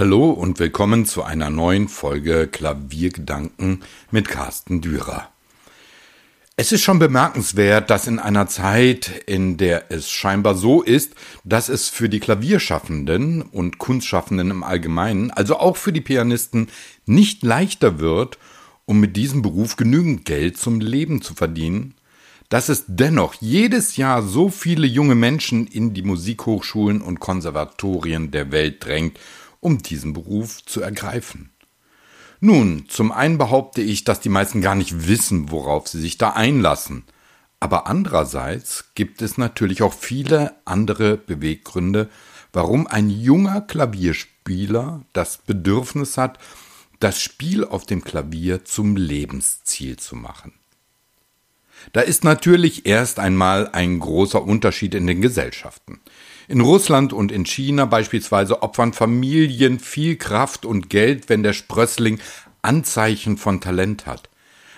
Hallo und willkommen zu einer neuen Folge Klaviergedanken mit Carsten Dürer. Es ist schon bemerkenswert, dass in einer Zeit, in der es scheinbar so ist, dass es für die Klavierschaffenden und Kunstschaffenden im Allgemeinen, also auch für die Pianisten, nicht leichter wird, um mit diesem Beruf genügend Geld zum Leben zu verdienen, dass es dennoch jedes Jahr so viele junge Menschen in die Musikhochschulen und Konservatorien der Welt drängt um diesen Beruf zu ergreifen. Nun, zum einen behaupte ich, dass die meisten gar nicht wissen, worauf sie sich da einlassen. Aber andererseits gibt es natürlich auch viele andere Beweggründe, warum ein junger Klavierspieler das Bedürfnis hat, das Spiel auf dem Klavier zum Lebensziel zu machen. Da ist natürlich erst einmal ein großer Unterschied in den Gesellschaften. In Russland und in China beispielsweise opfern Familien viel Kraft und Geld, wenn der Sprössling Anzeichen von Talent hat.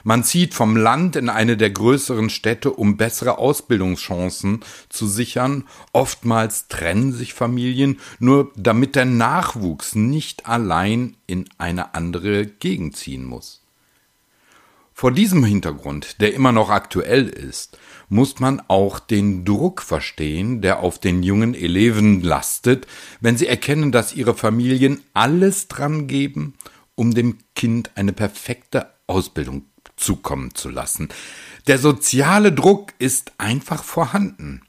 Man zieht vom Land in eine der größeren Städte, um bessere Ausbildungschancen zu sichern. Oftmals trennen sich Familien, nur damit der Nachwuchs nicht allein in eine andere Gegend ziehen muss. Vor diesem Hintergrund, der immer noch aktuell ist, muss man auch den Druck verstehen, der auf den jungen Eleven lastet, wenn sie erkennen, dass ihre Familien alles dran geben, um dem Kind eine perfekte Ausbildung zukommen zu lassen. Der soziale Druck ist einfach vorhanden.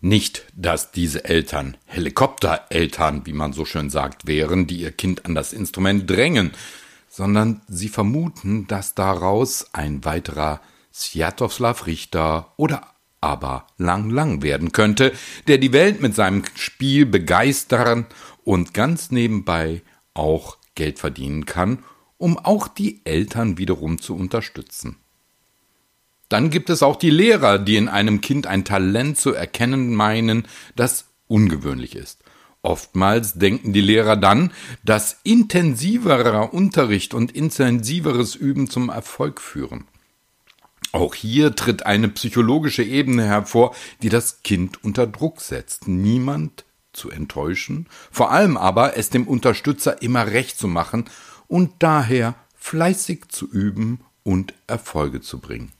Nicht, dass diese Eltern Helikoptereltern, wie man so schön sagt, wären, die ihr Kind an das Instrument drängen, sondern sie vermuten, dass daraus ein weiterer Sjatoslav Richter oder aber Lang Lang werden könnte, der die Welt mit seinem Spiel begeistern und ganz nebenbei auch Geld verdienen kann, um auch die Eltern wiederum zu unterstützen. Dann gibt es auch die Lehrer, die in einem Kind ein Talent zu erkennen meinen, das ungewöhnlich ist. Oftmals denken die Lehrer dann, dass intensiverer Unterricht und intensiveres Üben zum Erfolg führen. Auch hier tritt eine psychologische Ebene hervor, die das Kind unter Druck setzt. Niemand zu enttäuschen, vor allem aber es dem Unterstützer immer recht zu machen und daher fleißig zu üben und Erfolge zu bringen.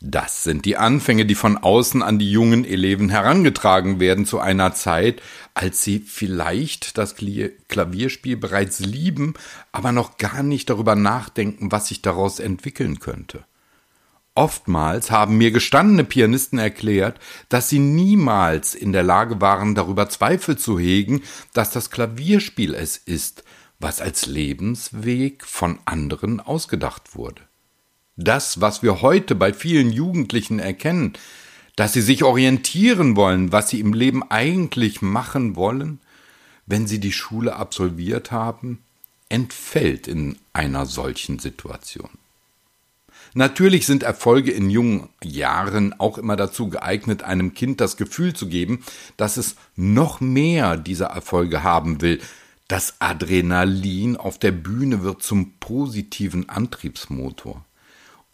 Das sind die Anfänge, die von außen an die jungen Eleven herangetragen werden zu einer Zeit, als sie vielleicht das Klavierspiel bereits lieben, aber noch gar nicht darüber nachdenken, was sich daraus entwickeln könnte. Oftmals haben mir gestandene Pianisten erklärt, dass sie niemals in der Lage waren, darüber Zweifel zu hegen, dass das Klavierspiel es ist, was als Lebensweg von anderen ausgedacht wurde das, was wir heute bei vielen Jugendlichen erkennen, dass sie sich orientieren wollen, was sie im Leben eigentlich machen wollen, wenn sie die Schule absolviert haben, entfällt in einer solchen Situation. Natürlich sind Erfolge in jungen Jahren auch immer dazu geeignet, einem Kind das Gefühl zu geben, dass es noch mehr dieser Erfolge haben will. Das Adrenalin auf der Bühne wird zum positiven Antriebsmotor.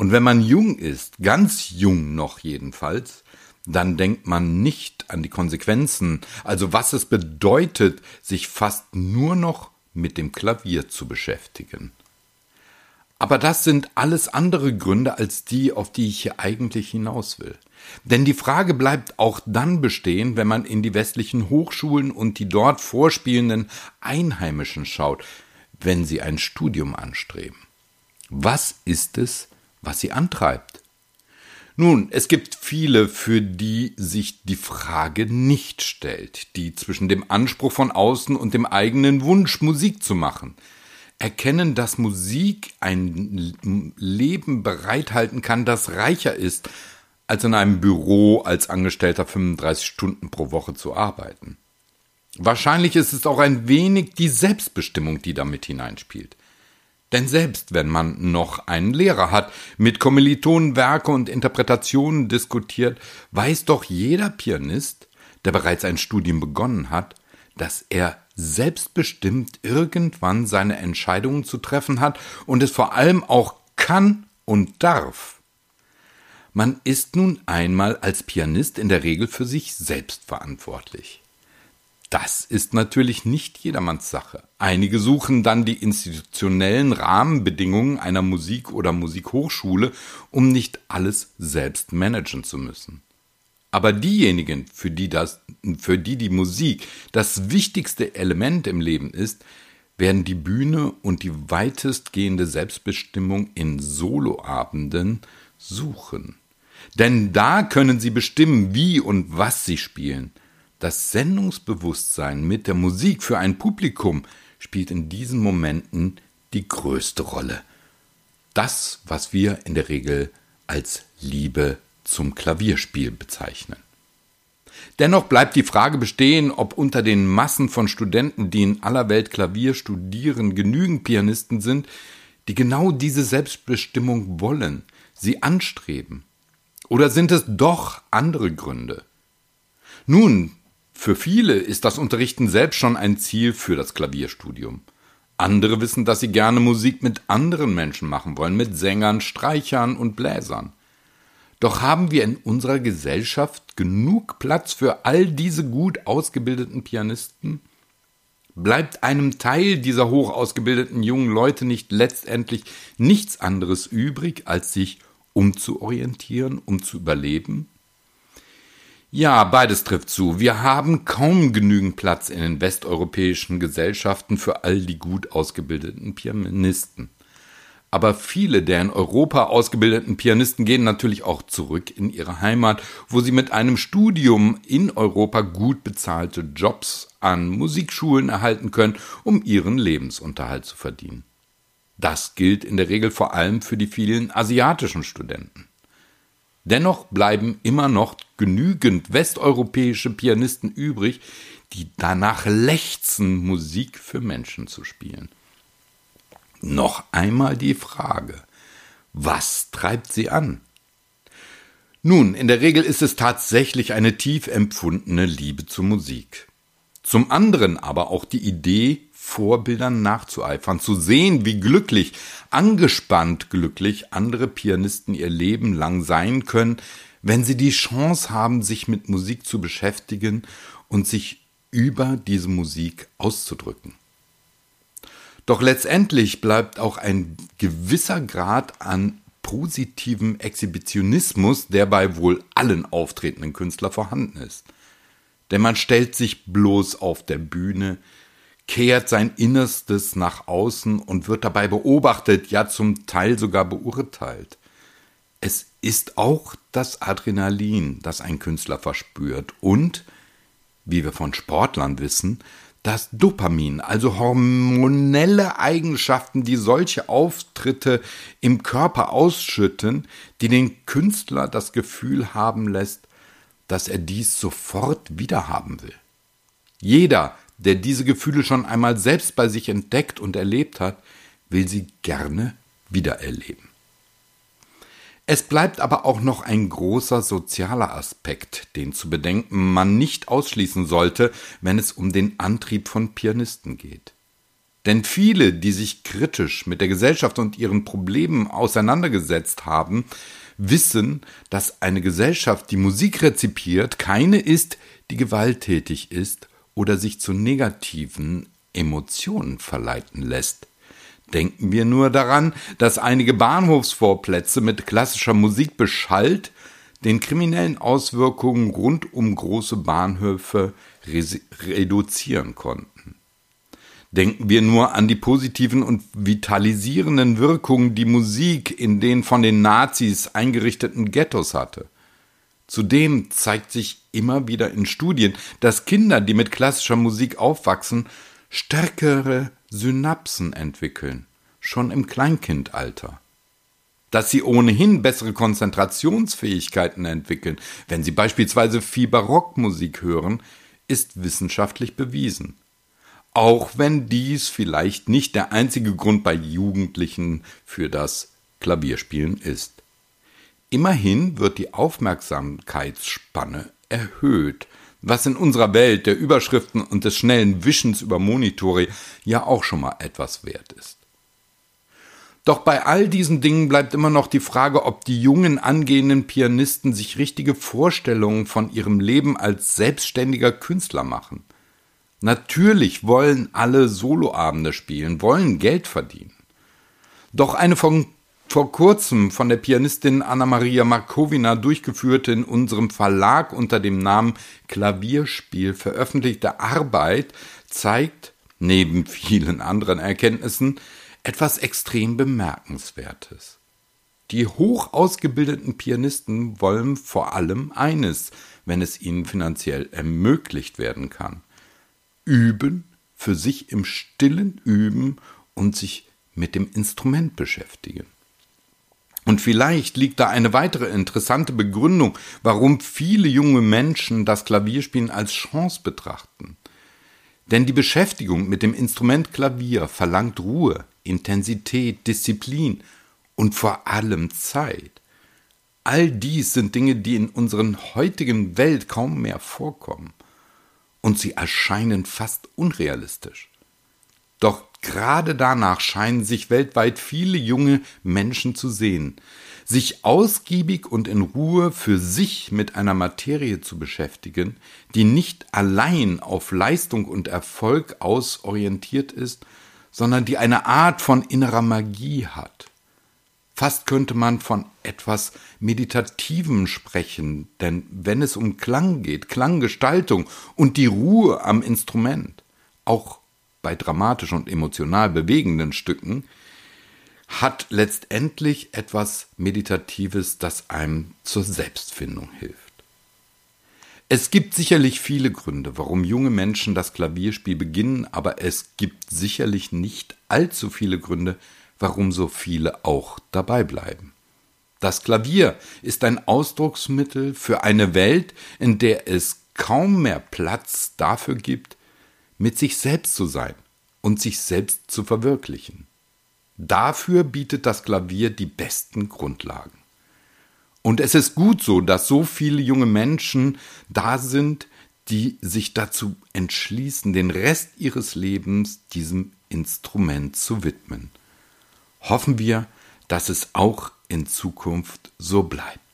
Und wenn man jung ist, ganz jung noch jedenfalls, dann denkt man nicht an die Konsequenzen, also was es bedeutet, sich fast nur noch mit dem Klavier zu beschäftigen. Aber das sind alles andere Gründe als die, auf die ich hier eigentlich hinaus will. Denn die Frage bleibt auch dann bestehen, wenn man in die westlichen Hochschulen und die dort vorspielenden Einheimischen schaut, wenn sie ein Studium anstreben. Was ist es, was sie antreibt. Nun, es gibt viele, für die sich die Frage nicht stellt, die zwischen dem Anspruch von außen und dem eigenen Wunsch, Musik zu machen, erkennen, dass Musik ein Leben bereithalten kann, das reicher ist, als in einem Büro als Angestellter 35 Stunden pro Woche zu arbeiten. Wahrscheinlich ist es auch ein wenig die Selbstbestimmung, die damit hineinspielt. Denn selbst wenn man noch einen Lehrer hat, mit Kommilitonen Werke und Interpretationen diskutiert, weiß doch jeder Pianist, der bereits ein Studium begonnen hat, dass er selbstbestimmt irgendwann seine Entscheidungen zu treffen hat und es vor allem auch kann und darf. Man ist nun einmal als Pianist in der Regel für sich selbst verantwortlich. Das ist natürlich nicht jedermanns Sache. Einige suchen dann die institutionellen Rahmenbedingungen einer Musik- oder Musikhochschule, um nicht alles selbst managen zu müssen. Aber diejenigen, für die das, für die die Musik das wichtigste Element im Leben ist, werden die Bühne und die weitestgehende Selbstbestimmung in Soloabenden suchen. Denn da können sie bestimmen, wie und was sie spielen. Das Sendungsbewusstsein mit der Musik für ein Publikum spielt in diesen Momenten die größte Rolle. Das, was wir in der Regel als Liebe zum Klavierspiel bezeichnen. Dennoch bleibt die Frage bestehen, ob unter den Massen von Studenten, die in aller Welt Klavier studieren, genügend Pianisten sind, die genau diese Selbstbestimmung wollen, sie anstreben. Oder sind es doch andere Gründe? Nun, für viele ist das Unterrichten selbst schon ein Ziel für das Klavierstudium. Andere wissen, dass sie gerne Musik mit anderen Menschen machen wollen, mit Sängern, Streichern und Bläsern. Doch haben wir in unserer Gesellschaft genug Platz für all diese gut ausgebildeten Pianisten? Bleibt einem Teil dieser hoch ausgebildeten jungen Leute nicht letztendlich nichts anderes übrig, als sich umzuorientieren, um zu überleben? Ja, beides trifft zu. Wir haben kaum genügend Platz in den westeuropäischen Gesellschaften für all die gut ausgebildeten Pianisten. Aber viele der in Europa ausgebildeten Pianisten gehen natürlich auch zurück in ihre Heimat, wo sie mit einem Studium in Europa gut bezahlte Jobs an Musikschulen erhalten können, um ihren Lebensunterhalt zu verdienen. Das gilt in der Regel vor allem für die vielen asiatischen Studenten. Dennoch bleiben immer noch genügend westeuropäische Pianisten übrig, die danach lechzen, Musik für Menschen zu spielen. Noch einmal die Frage, was treibt sie an? Nun, in der Regel ist es tatsächlich eine tief empfundene Liebe zur Musik. Zum anderen aber auch die Idee, Vorbildern nachzueifern, zu sehen, wie glücklich, angespannt glücklich andere Pianisten ihr Leben lang sein können, wenn sie die Chance haben, sich mit Musik zu beschäftigen und sich über diese Musik auszudrücken. Doch letztendlich bleibt auch ein gewisser Grad an positivem Exhibitionismus, der bei wohl allen auftretenden Künstlern vorhanden ist. Denn man stellt sich bloß auf der Bühne, kehrt sein Innerstes nach außen und wird dabei beobachtet, ja zum Teil sogar beurteilt. Es ist auch das Adrenalin, das ein Künstler verspürt und, wie wir von Sportlern wissen, das Dopamin, also hormonelle Eigenschaften, die solche Auftritte im Körper ausschütten, die den Künstler das Gefühl haben lässt, dass er dies sofort wiederhaben will. Jeder, der diese Gefühle schon einmal selbst bei sich entdeckt und erlebt hat, will sie gerne wiedererleben. Es bleibt aber auch noch ein großer sozialer Aspekt, den zu bedenken man nicht ausschließen sollte, wenn es um den Antrieb von Pianisten geht. Denn viele, die sich kritisch mit der Gesellschaft und ihren Problemen auseinandergesetzt haben, wissen, dass eine Gesellschaft, die Musik rezipiert, keine ist, die gewalttätig ist oder sich zu negativen Emotionen verleiten lässt. Denken wir nur daran, dass einige Bahnhofsvorplätze mit klassischer Musik beschallt den kriminellen Auswirkungen rund um große Bahnhöfe reduzieren konnten. Denken wir nur an die positiven und vitalisierenden Wirkungen, die Musik in den von den Nazis eingerichteten Ghettos hatte. Zudem zeigt sich immer wieder in Studien, dass Kinder, die mit klassischer Musik aufwachsen, stärkere Synapsen entwickeln, schon im Kleinkindalter. Dass sie ohnehin bessere Konzentrationsfähigkeiten entwickeln, wenn sie beispielsweise viel Barockmusik hören, ist wissenschaftlich bewiesen. Auch wenn dies vielleicht nicht der einzige Grund bei Jugendlichen für das Klavierspielen ist. Immerhin wird die Aufmerksamkeitsspanne erhöht, was in unserer Welt der Überschriften und des schnellen Wischens über Monitore ja auch schon mal etwas wert ist. Doch bei all diesen Dingen bleibt immer noch die Frage, ob die jungen angehenden Pianisten sich richtige Vorstellungen von ihrem Leben als selbstständiger Künstler machen. Natürlich wollen alle Soloabende spielen, wollen Geld verdienen. Doch eine von vor kurzem von der Pianistin Anna-Maria Markowina durchgeführte in unserem Verlag unter dem Namen Klavierspiel veröffentlichte Arbeit zeigt, neben vielen anderen Erkenntnissen, etwas extrem Bemerkenswertes. Die hoch ausgebildeten Pianisten wollen vor allem eines, wenn es ihnen finanziell ermöglicht werden kann. Üben, für sich im stillen üben und sich mit dem Instrument beschäftigen. Und vielleicht liegt da eine weitere interessante Begründung, warum viele junge Menschen das Klavierspielen als Chance betrachten. Denn die Beschäftigung mit dem Instrument Klavier verlangt Ruhe, Intensität, Disziplin und vor allem Zeit. All dies sind Dinge, die in unserer heutigen Welt kaum mehr vorkommen. Und sie erscheinen fast unrealistisch. Doch gerade danach scheinen sich weltweit viele junge Menschen zu sehen, sich ausgiebig und in Ruhe für sich mit einer Materie zu beschäftigen, die nicht allein auf Leistung und Erfolg ausorientiert ist, sondern die eine Art von innerer Magie hat. Fast könnte man von etwas Meditativem sprechen, denn wenn es um Klang geht, Klanggestaltung und die Ruhe am Instrument, auch bei dramatisch und emotional bewegenden Stücken, hat letztendlich etwas Meditatives, das einem zur Selbstfindung hilft. Es gibt sicherlich viele Gründe, warum junge Menschen das Klavierspiel beginnen, aber es gibt sicherlich nicht allzu viele Gründe, warum so viele auch dabei bleiben. Das Klavier ist ein Ausdrucksmittel für eine Welt, in der es kaum mehr Platz dafür gibt, mit sich selbst zu sein und sich selbst zu verwirklichen. Dafür bietet das Klavier die besten Grundlagen. Und es ist gut so, dass so viele junge Menschen da sind, die sich dazu entschließen, den Rest ihres Lebens diesem Instrument zu widmen. Hoffen wir, dass es auch in Zukunft so bleibt.